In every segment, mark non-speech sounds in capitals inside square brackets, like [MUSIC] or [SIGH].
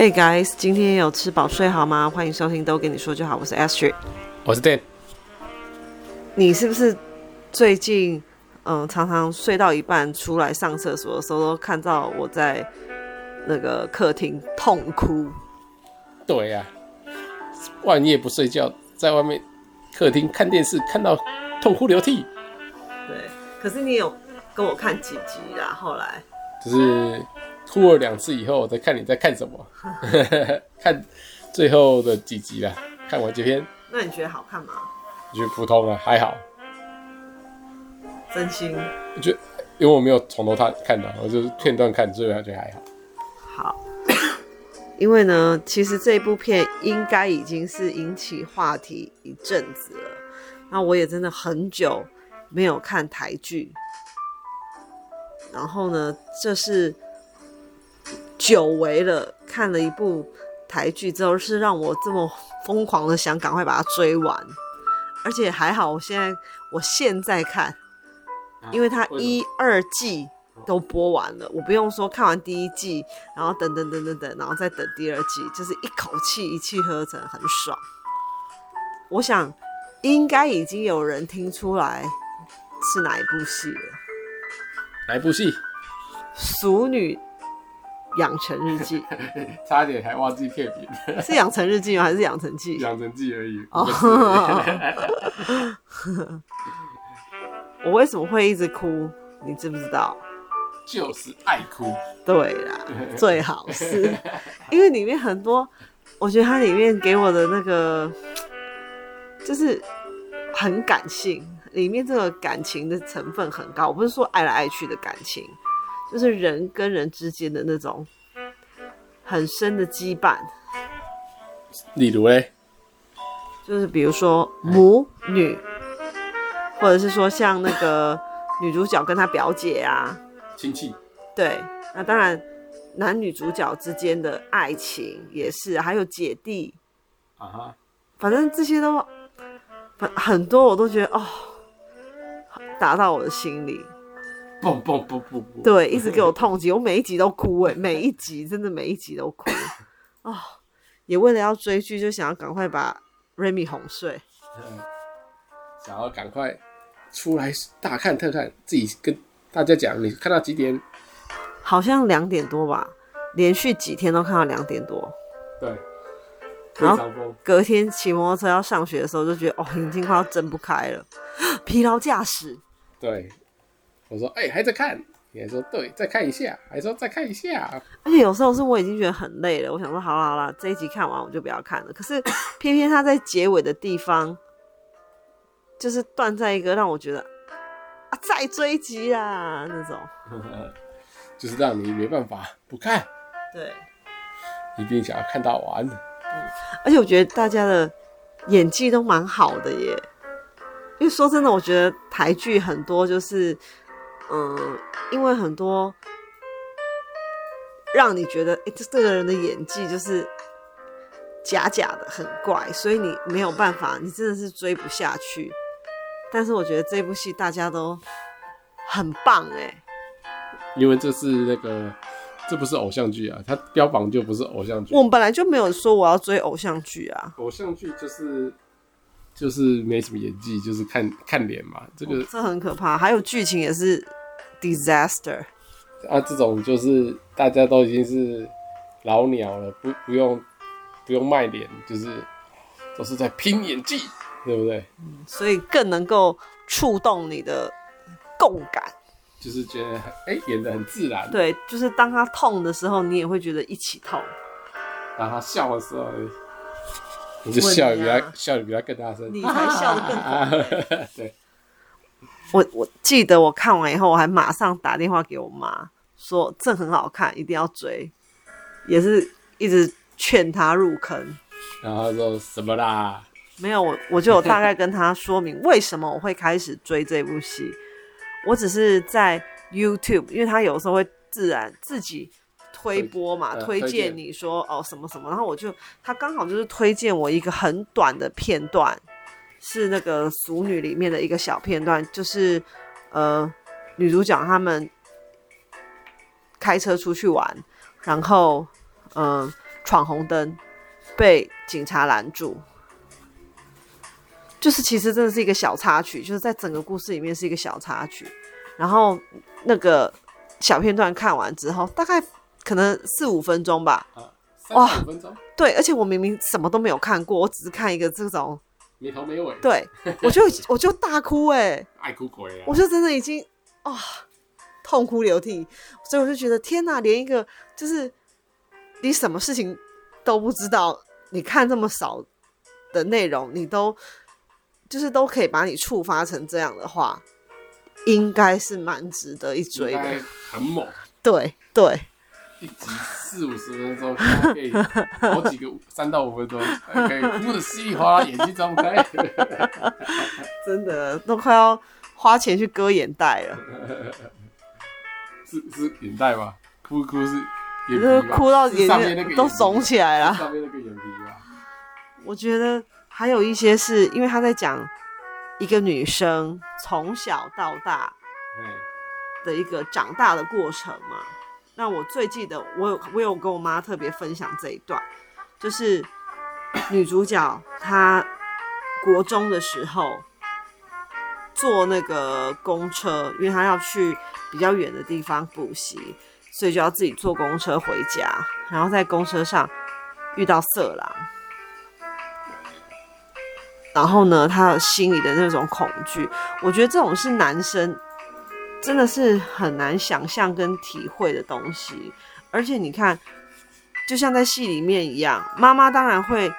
Hey guys，今天有吃饱睡好吗？欢迎收听都跟你说就好，我是 Astrid，我是 Dan。你是不是最近嗯常常睡到一半出来上厕所的时候，都看到我在那个客厅痛哭？对呀、啊，半夜不睡觉，在外面客厅看电视，看到痛哭流涕。对，可是你有跟我看几集啦？后来就是。哭了两次以后，我再看你在看什么，[LAUGHS] 看最后的几集了。看完这篇，那你觉得好看吗？我觉得普通啊，还好。真心？我觉得，因为我没有从头看看到，我就是片段看，所以我觉得还好。好，[COUGHS] 因为呢，其实这部片应该已经是引起话题一阵子了。那我也真的很久没有看台剧，然后呢，这是。久违了，看了一部台剧之后，是让我这么疯狂的想赶快把它追完，而且还好，我现在我现在看，因为它一二季都播完了，我不用说看完第一季，然后等等等等等，然后再等第二季，就是一口气一气呵成，很爽。我想应该已经有人听出来是哪一部戏了，哪一部戏？熟女。养成日记，[LAUGHS] 差点还忘记片名，[LAUGHS] 是养成日记吗？还是养成记？养成记而已。哦，[LAUGHS] 我为什么会一直哭？你知不知道？就是爱哭。对啦，最好是，因为里面很多，我觉得它里面给我的那个就是很感性，里面这个感情的成分很高。我不是说爱来爱去的感情。就是人跟人之间的那种很深的羁绊，例如嘞，就是比如说母女，或者是说像那个女主角跟她表姐啊，亲戚，对，那当然男女主角之间的爱情也是，还有姐弟，啊哈，反正这些都很很多，我都觉得哦，打到我的心里。不不不不不，对，一直给我痛击，我每一集都哭哎，每一集真的每一集都哭 [LAUGHS] 哦，也为了要追剧，就想要赶快把 Remy 哄睡，嗯，想要赶快出来大看特看，自己跟大家讲，你看到几点？好像两点多吧，连续几天都看到两点多。对，然后隔天骑摩托车要上学的时候，就觉得哦，眼睛快要睁不开了，[GASPS] 疲劳驾驶。对。我说：“哎、欸，还在看？”你还说：“对，再看一下。”还说：“再看一下。”而且有时候是我已经觉得很累了，我想说：“好了好了，这一集看完我就不要看了。”可是偏偏他在结尾的地方，就是断在一个让我觉得啊，再追集啊那种，就是让你没办法不看。对，一定想要看到完。嗯，而且我觉得大家的演技都蛮好的耶，因为说真的，我觉得台剧很多就是。嗯，因为很多让你觉得，哎、欸，这这个人的演技就是假假的，很怪，所以你没有办法，你真的是追不下去。但是我觉得这部戏大家都很棒，哎，因为这是那个，这不是偶像剧啊，它标榜就不是偶像剧。我们本来就没有说我要追偶像剧啊，偶像剧就是。就是没什么演技，就是看看脸嘛。这个、哦、这很可怕，还有剧情也是 disaster 啊。这种就是大家都已经是老鸟了，不不用不用卖脸，就是都是在拼演技，对不对？嗯，所以更能够触动你的共感，就是觉得哎、欸、演的很自然。对，就是当他痛的时候，你也会觉得一起痛；当他笑的时候。你就笑比他、啊、笑的比他更大声，你才笑得更大。[LAUGHS] 对，我我记得我看完以后，我还马上打电话给我妈，说这很好看，一定要追，也是一直劝她入坑。然后说什么啦？没有，我我就有大概跟她说明为什么我会开始追这部戏。我只是在 YouTube，因为她有时候会自然自己。推播嘛，推荐你说哦什么什么，然后我就他刚好就是推荐我一个很短的片段，是那个《俗女》里面的一个小片段，就是呃女主角他们开车出去玩，然后嗯、呃、闯红灯，被警察拦住。就是其实真的是一个小插曲，就是在整个故事里面是一个小插曲。然后那个小片段看完之后，大概可能四五分钟吧。啊，哇。对，而且我明明什么都没有看过，我只是看一个这种没头没尾。对，[LAUGHS] 我就我就大哭哎、欸，爱哭鬼啊！我就真的已经啊、哦、痛哭流涕，所以我就觉得天哪，连一个就是你什么事情都不知道，你看这么少的内容，你都。就是都可以把你触发成这样的话，应该是蛮值得一追的。很猛。对对，一集四五十分钟，可以好几个三到五分钟，可以哭的稀里哗啦，眼睛睁不开。[LAUGHS] 真的都快要花钱去割眼袋了。[LAUGHS] 是是眼袋吗？哭哭是眼皮吧？哭到眼睛都肿起来了。上面那个眼皮吧。我觉得。还有一些是因为他在讲一个女生从小到大的一个长大的过程嘛。那我最记得，我有我有跟我妈特别分享这一段，就是女主角她国中的时候坐那个公车，因为她要去比较远的地方补习，所以就要自己坐公车回家，然后在公车上遇到色狼。然后呢，他心里的那种恐惧，我觉得这种是男生真的是很难想象跟体会的东西。而且你看，就像在戏里面一样，妈妈当然会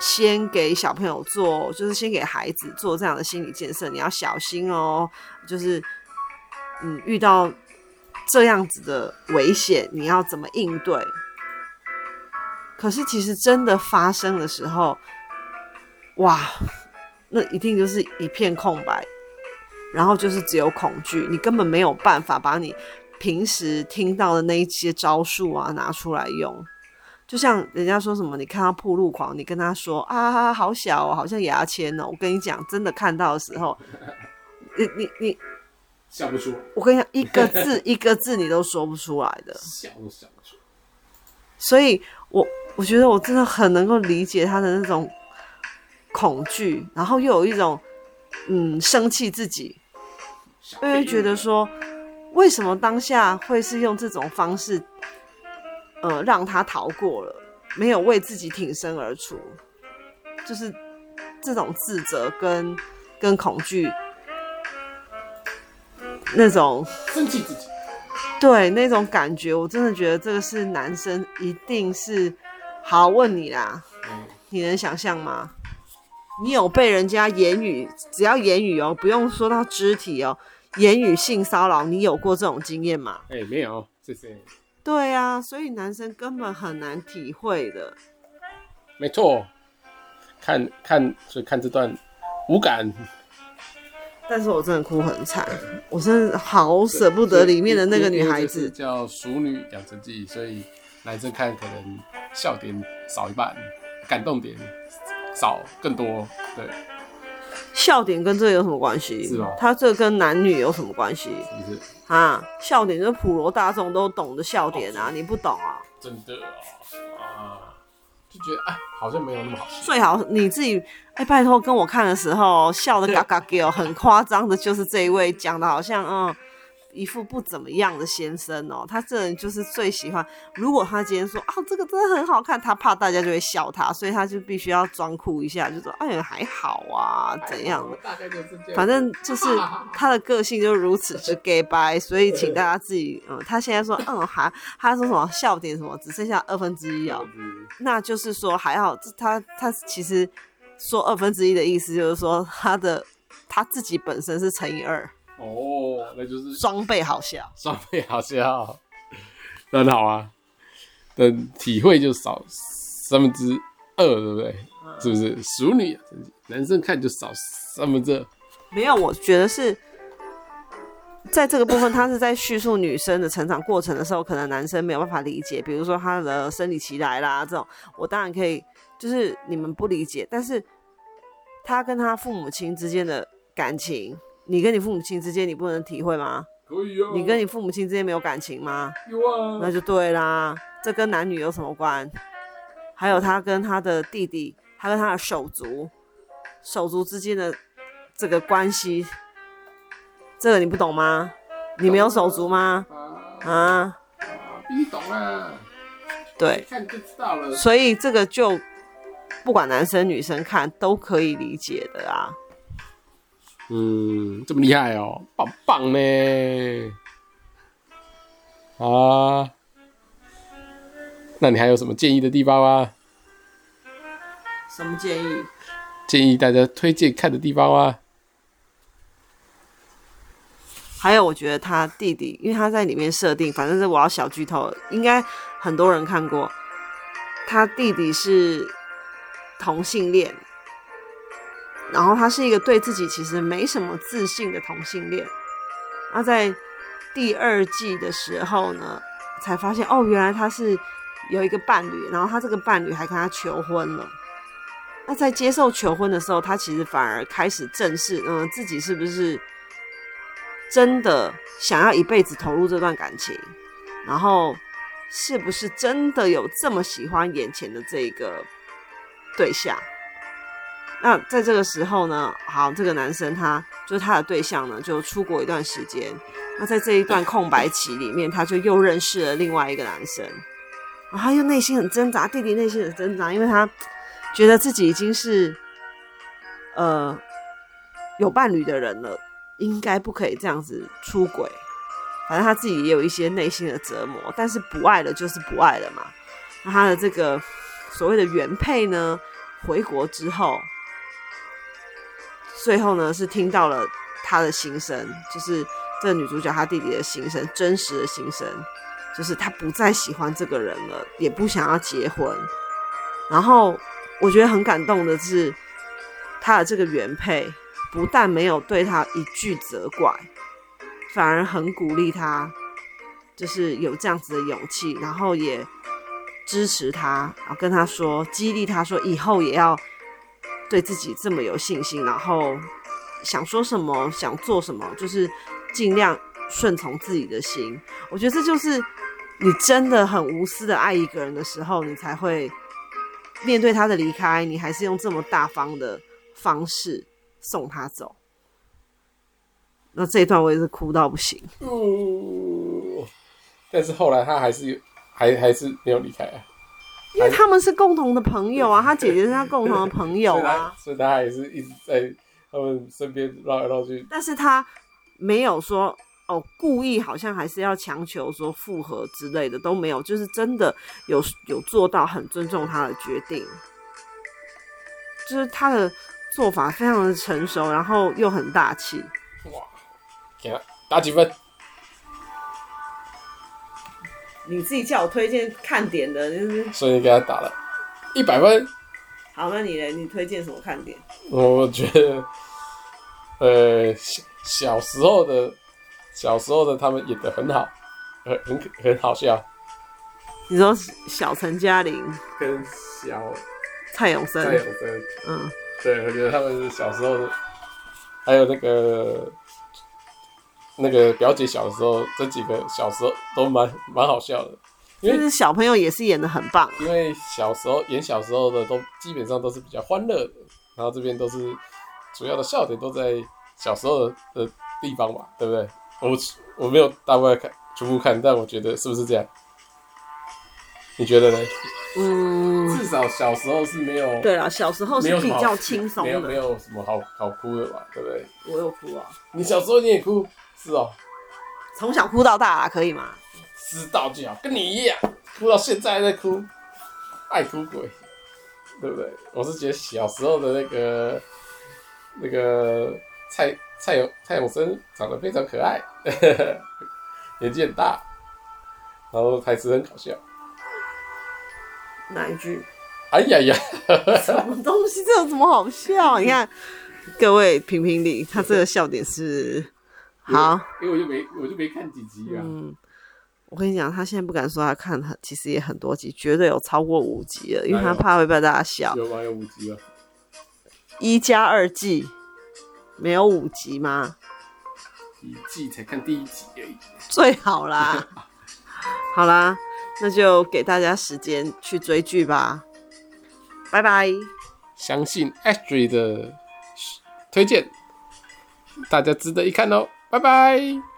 先给小朋友做，就是先给孩子做这样的心理建设，你要小心哦，就是嗯，遇到这样子的危险，你要怎么应对？可是其实真的发生的时候，哇，那一定就是一片空白，然后就是只有恐惧，你根本没有办法把你平时听到的那一些招数啊拿出来用。就像人家说什么，你看到铺路狂，你跟他说啊，好小哦，好像牙签哦。我跟你讲，真的看到的时候，你你你笑不出来。我跟你讲，一个字 [LAUGHS] 一个字你都说不出来的，笑都笑不出来。所以我我觉得我真的很能够理解他的那种。恐惧，然后又有一种，嗯，生气自己，因为觉得说，为什么当下会是用这种方式，呃，让他逃过了，没有为自己挺身而出，就是这种自责跟跟恐惧，那种生气自己，对那种感觉，我真的觉得这个是男生一定是，好，问你啦，嗯，你能想象吗？你有被人家言语，只要言语哦，不用说到肢体哦，言语性骚扰，你有过这种经验吗？哎、欸，没有，谢谢。对啊，所以男生根本很难体会的。没错，看看，所以看这段无感。但是我真的哭很惨，我真的好舍不得里面的那个女孩子。叫《熟女养成记》，所以男生看可能笑点少一半，感动点。少更多，对，笑点跟这个有什么关系？是吗？他这跟男女有什么关系？是啊，笑点就是普罗大众都懂的笑点啊，哦、你不懂啊？真的啊，啊，就觉得哎，好像没有那么好笑。最好你自己哎，拜托跟我看的时候笑的嘎嘎叫，很夸张的，就是这一位讲的好像嗯。一副不怎么样的先生哦，他这人就是最喜欢。如果他今天说啊，这个真的很好看，他怕大家就会笑他，所以他就必须要装酷一下，就说哎呀还好啊，怎样的？大概就是这样。反正就是 [LAUGHS] 他的个性就如此之 gay 白，所以请大家自己嗯，他现在说嗯还他说什么笑点什么只剩下二分之一哦，那就是说还好，他他其实说二分之一的意思就是说他的他自己本身是乘以二。哦，那就是双倍好笑，双倍好笑，[LAUGHS] 很好啊。等体会就少三分之二，对不对？嗯、是不是？熟女男生看就少三分之二。没有，我觉得是在这个部分，他是在叙述女生的成长过程的时候，可能男生没有办法理解。比如说他的生理期来啦，这种我当然可以，就是你们不理解，但是他跟他父母亲之间的感情。你跟你父母亲之间，你不能体会吗？可以啊。你跟你父母亲之间没有感情吗？有啊。那就对啦。这跟男女有什么关？还有他跟他的弟弟，他跟他的手足，手足之间的这个关系，这个你不懂吗？你没有手足吗？啊？啊你懂啊？对，看就知道了。所以这个就不管男生女生看都可以理解的啊。嗯，这么厉害哦，棒棒呢！啊，那你还有什么建议的地方吗？什么建议？建议大家推荐看的地方吗？还有，我觉得他弟弟，因为他在里面设定，反正是我要小剧透，应该很多人看过。他弟弟是同性恋。然后他是一个对自己其实没什么自信的同性恋。那在第二季的时候呢，才发现哦，原来他是有一个伴侣，然后他这个伴侣还跟他求婚了。那在接受求婚的时候，他其实反而开始正视，嗯，自己是不是真的想要一辈子投入这段感情，然后是不是真的有这么喜欢眼前的这个对象。那在这个时候呢，好，这个男生他就是他的对象呢，就出国一段时间。那在这一段空白期里面，他就又认识了另外一个男生，然后他又内心很挣扎，弟弟内心很挣扎，因为他觉得自己已经是呃有伴侣的人了，应该不可以这样子出轨。反正他自己也有一些内心的折磨，但是不爱了就是不爱了嘛。那他的这个所谓的原配呢，回国之后。最后呢，是听到了他的心声，就是这个女主角她弟弟的心声，真实的心声，就是他不再喜欢这个人了，也不想要结婚。然后我觉得很感动的是，他的这个原配不但没有对他一句责怪，反而很鼓励他，就是有这样子的勇气，然后也支持他，然后跟他说，激励他说，以后也要。对自己这么有信心，然后想说什么，想做什么，就是尽量顺从自己的心。我觉得这就是你真的很无私的爱一个人的时候，你才会面对他的离开，你还是用这么大方的方式送他走。那这一段我也是哭到不行。嗯，但是后来他还是还还是没有离开啊。因为他们是共同的朋友啊，他姐姐是他共同的朋友啊，[LAUGHS] 所以他也是一直在他们身边绕来绕去。但是他没有说哦，故意好像还是要强求说复合之类的都没有，就是真的有有做到很尊重他的决定，就是他的做法非常的成熟，然后又很大气。哇，给他打几分？你自己叫我推荐看点的，就是所以你给他打了一百分。好，那你呢？你推荐什么看点？我觉得，呃，小小时候的，小时候的他们演的很好，很很很好笑。你说小陈嘉玲跟小蔡永森，蔡永森，嗯，对，我觉得他们是小时候的，还有那个。那个表姐小的时候，这几个小时候都蛮蛮好笑的，因为小朋友也是演得很棒。因为小时候演小时候的都基本上都是比较欢乐的，然后这边都是主要的笑点都在小时候的的地方嘛，对不对？我我没有大部分看全部看，但我觉得是不是这样？你觉得呢？嗯，至少小时候是没有。对啊，小时候是比较轻松的，没有没有什么好好哭的吧？对不对？我有哭啊！你小时候你也哭？是哦，从小哭到大啊，可以吗？知道就好，跟你一样，哭到现在还在哭，爱哭鬼，对不对？我是觉得小时候的那个那个蔡蔡永蔡永生长得非常可爱，[LAUGHS] 年纪很大，然后台词很搞笑。哪一句？哎呀呀，什么东西？这有什么好笑？你看，各位评评理，他这个笑点是。好，因为我就没我就没看几集啊。嗯，我跟你讲，他现在不敢说他看很，其实也很多集，绝对有超过五集了，因为他怕会被大家笑。有吗？有五集吗？一加二季没有五集吗？一季才看第一集而已。最好啦，[LAUGHS] 好啦，那就给大家时间去追剧吧。拜拜。相信 Ashley 的推荐，大家值得一看哦，拜拜。